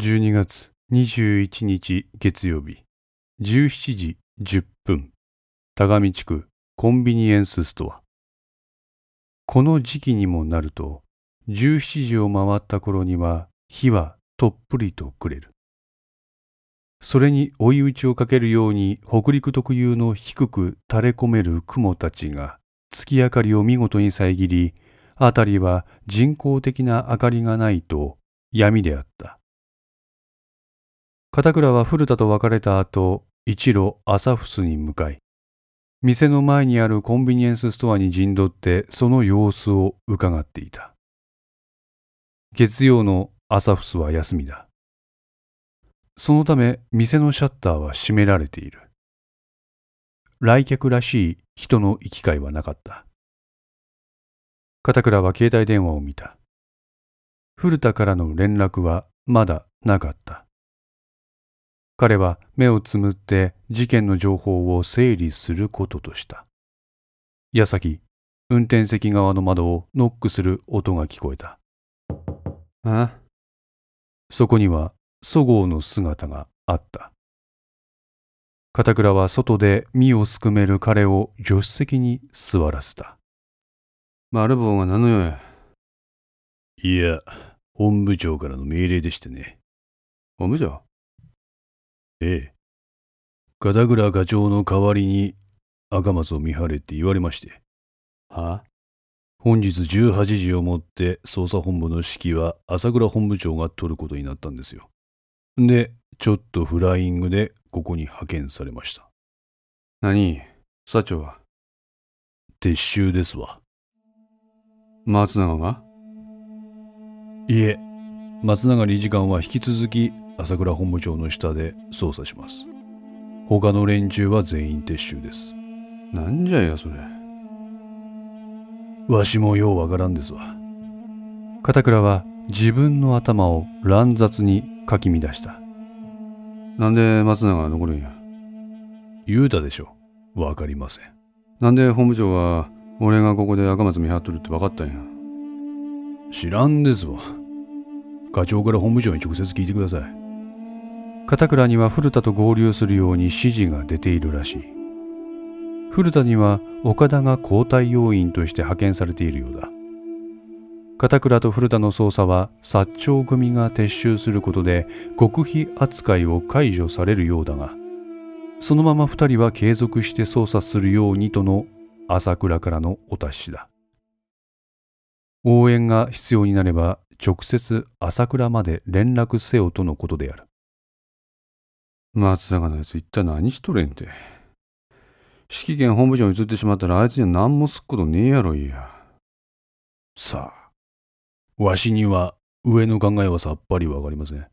12月21日月曜日17時10分田上地区コンビニエンスストアこの時期にもなると17時を回った頃には火はとっぷりとくれるそれに追い打ちをかけるように北陸特有の低く垂れ込める雲たちが月明かりを見事に遮り辺りは人工的な明かりがないと闇であった。片倉は古田と別れた後、一路朝フスに向かい、店の前にあるコンビニエンスストアに陣取ってその様子を伺っていた。月曜の朝フスは休みだ。そのため店のシャッターは閉められている。来客らしい人の行き交いはなかった。片倉は携帯電話を見た。古田からの連絡はまだなかった。彼は目をつむって事件の情報を整理することとした。矢先、運転席側の窓をノックする音が聞こえた。あそこには、そごうの姿があった。片倉は外で身をすくめる彼を助手席に座らせた。マルボンは何の用や？いや、本部長からの命令でしてね。本部長？ええ。片倉課長の代わりに赤松を見張れって言われまして。は本日18時をもって捜査本部の指揮は朝倉本部長が取ることになったんですよ。で、ちょっとフライングでここに派遣されました。何？社長は？撤収ですわ。松永が？いえ、松永理事官は引き続き朝倉本部長の下で捜査します。他の連中は全員撤収です。なんじゃや、それ。わしもようわからんですわ。片倉は自分の頭を乱雑にかき乱した。なんで松永が残るんや言うたでしょ。わかりません。なんで本部長は俺がここで赤松見張っとるって分かったんや。知らんですわ。課長から本部長に直接聞いてください。片倉には古田と合流するように指示が出ているらしい。古田には岡田が交代要員として派遣されているようだ。片倉と古田の捜査は薩長組が撤収することで極秘扱いを解除されるようだが、そのまま二人は継続して捜査するようにとの朝倉からのお達しだ。応援が必要になれば直接朝倉まで連絡せよとのことである。松坂のやつ一体何しとれんて。指揮権本部長に移ってしまったらあいつには何もすっことねえやろいや。さあ、わしには上の考えはさっぱりわかりません。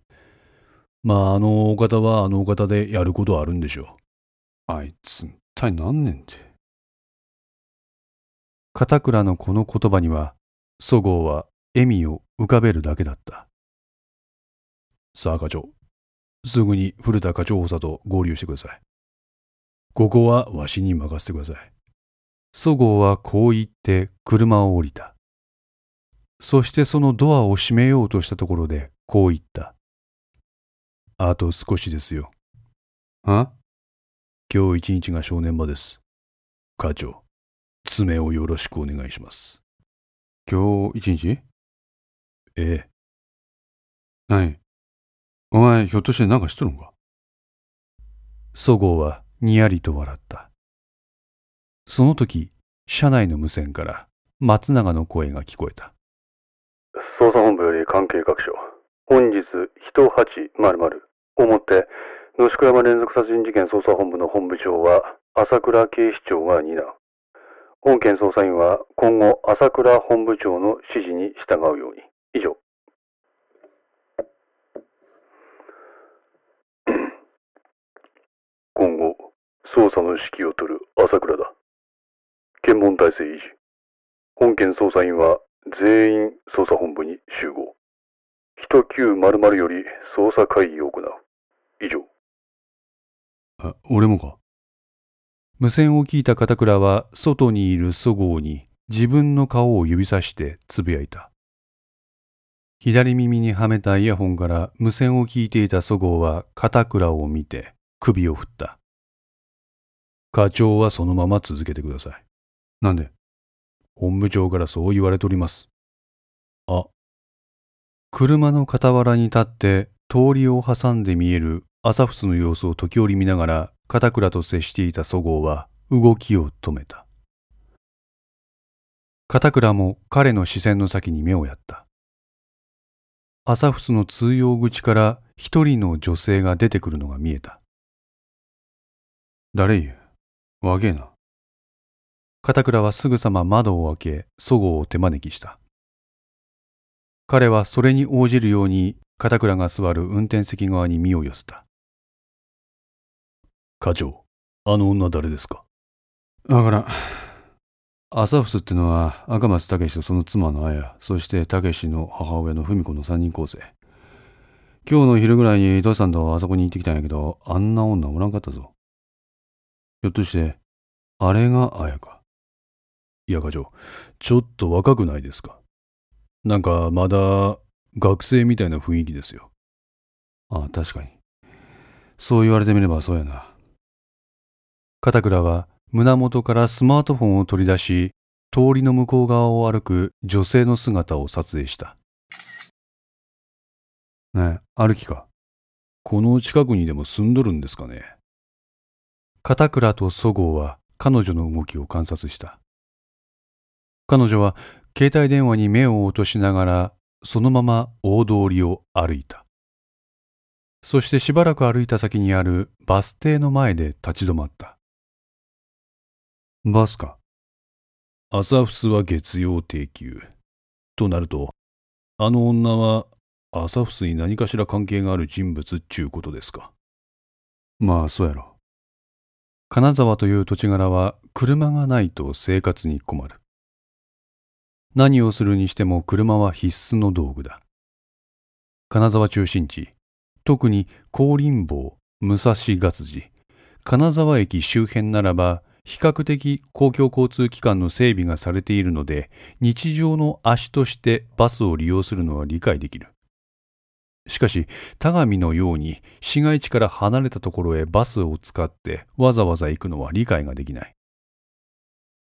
まああのお方はあのお方でやることはあるんでしょう。あいつ一体何年って。片倉のこの言葉には、そごうは笑みを浮かべるだけだった。さあ課長、すぐに古田課長補佐と合流してください。ここはわしに任せてください。そごうはこう言って車を降りた。そしてそのドアを閉めようとしたところでこう言った。あと少しですよ。あ？今日一日が正念場です。課長。爪をよろしくお願いします。今日一日？ええ。何？お前ひょっとして何かしとるんか？そごうはにやりと笑った。その時、車内の無線から松永の声が聞こえた。捜査本部より関係各所。本日、1800をもって、野宿山連続殺人事件捜査本部の本部長は、朝倉警視長が担う。本件捜査員は今後、朝倉本部長の指示に従うように。以上。今後、捜査の指揮を執る朝倉だ。検問体制維持。本件捜査員は全員捜査本部に集合。1900より捜査会議を行う。以上。あ、俺もか無線を聞いた片倉は外にいるそごうに自分の顔を指さしてつぶやいた。左耳にはめたイヤホンから無線を聞いていたそごうは片倉を見て首を振った。課長はそのまま続けてください。なんで？本部長からそう言われております。あ、車の傍らに立って通りを挟んで見えるアサフスの様子を時折見ながら片倉と接していたそごうは動きを止めた。片倉も彼の視線の先に目をやった。アサフスの通用口から一人の女性が出てくるのが見えた。誰言うわげえな。片倉はすぐさま窓を開け、そごうを手招きした。彼はそれに応じるように片倉が座る運転席側に身を寄せた。課長、あの女誰ですか？わからん。アサフスってのは赤松武とその妻の綾、そして武の母親の文子の三人構成。今日の昼ぐらいに土井さんとあそこに行ってきたんやけど、あんな女おらんかったぞ。ひょっとして、あれが綾か？いや課長、ちょっと若くないですか？なんかまだ学生みたいな雰囲気ですよ。ああ、確かに。そう言われてみればそうやな。片倉は胸元からスマートフォンを取り出し、通りの向こう側を歩く女性の姿を撮影した。ねえ、歩きか？この近くにでも住んどるんですかね？片倉とそごうは彼女の動きを観察した。彼女は携帯電話に目を落としながらそのまま大通りを歩いた。そしてしばらく歩いた先にあるバス停の前で立ち止まった。バスか。アサフスは月曜定休。となると、あの女はアサフスに何かしら関係がある人物っちゅうことですか。まあ、そうやろ。金沢という土地柄は車がないと生活に困る。何をするにしても車は必須の道具だ。金沢中心地、特に高林坊、武蔵月寺、金沢駅周辺ならば比較的公共交通機関の整備がされているので日常の足としてバスを利用するのは理解できる。しかし、田上のように市街地から離れたところへバスを使ってわざわざ行くのは理解ができない。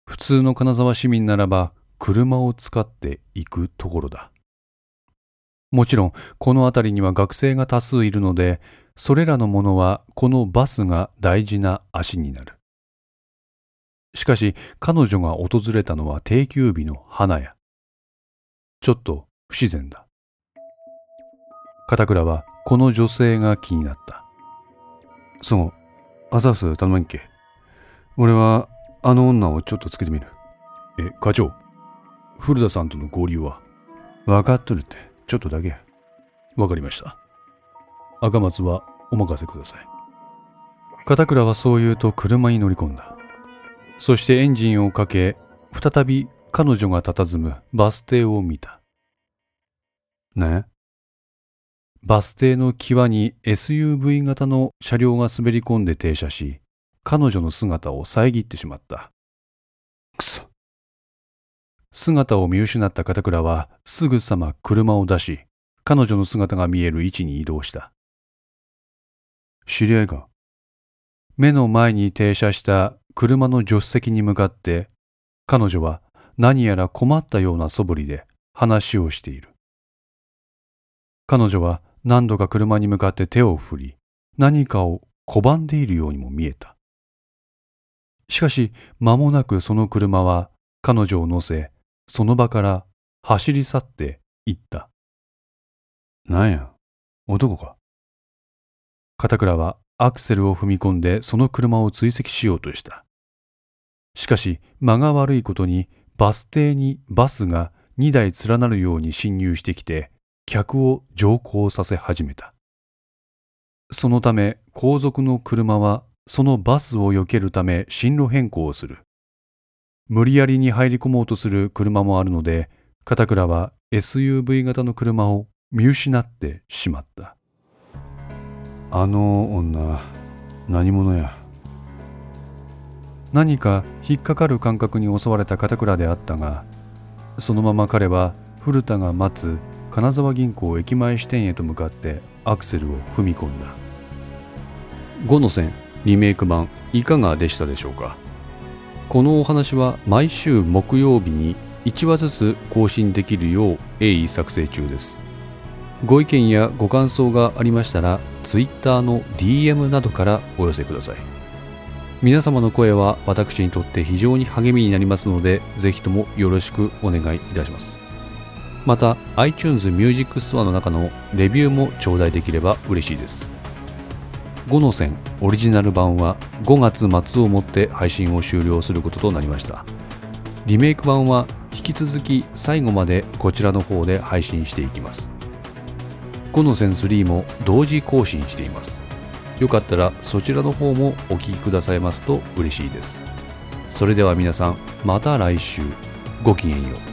普通の金沢市民ならば車を使って行くところだ。もちろん、この辺りには学生が多数いるので、それらのものはこのバスが大事な足になる。しかし、彼女が訪れたのは定休日の花屋。ちょっと不自然だ。片倉はこの女性が気になった。そう、アサフス頼まんっけ。俺は、あの女をちょっとつけてみる。え、課長、古田さんとの合流は？分かっとるって、ちょっとだけや。わかりました。赤松はお任せください。片倉はそう言うと車に乗り込んだ。そしてエンジンをかけ、再び彼女が佇むバス停を見た。ねバス停の際に SUV 型の車両が滑り込んで停車し、彼女の姿を遮ってしまった。くそ。姿を見失った片倉はすぐさま車を出し、彼女の姿が見える位置に移動した。知り合いか。目の前に停車した車の助手席に向かって、彼女は何やら困ったような素振りで話をしている。彼女は何度か車に向かって手を振り、何かを拒んでいるようにも見えた。しかし、間もなくその車は彼女を乗せ、その場から走り去って行った。なんや、男か？片倉はアクセルを踏み込んでその車を追跡しようとした。しかし間が悪いことにバス停にバスが2台連なるように進入してきて客を乗降させ始めた。そのため後続の車はそのバスを避けるため進路変更をする。無理やりに入り込もうとする車もあるので片倉は SUV 型の車を見失ってしまった。あの女、何者や？何か引っかかる感覚に襲われた片倉であったがそのまま彼は古田が待つ金沢銀行駅前支店へと向かってアクセルを踏み込んだ。5の線リメイク版いかがでしたでしょうか？このお話は毎週木曜日に1話ずつ更新できるよう鋭意作成中です。ご意見やご感想がありましたら Twitter の DM などからお寄せください。皆様の声は私にとって非常に励みになりますのでぜひともよろしくお願いいたします。また iTunes Music Store の中のレビューも頂戴できれば嬉しいです。5の線オリジナル版は5月末をもって配信を終了することとなりました。リメイク版は引き続き最後までこちらの方で配信していきます。5の線3も同時更新しています。よかったらそちらの方もお聴きくださいますと嬉しいです。それでは皆さんまた来週。ごきげんよう。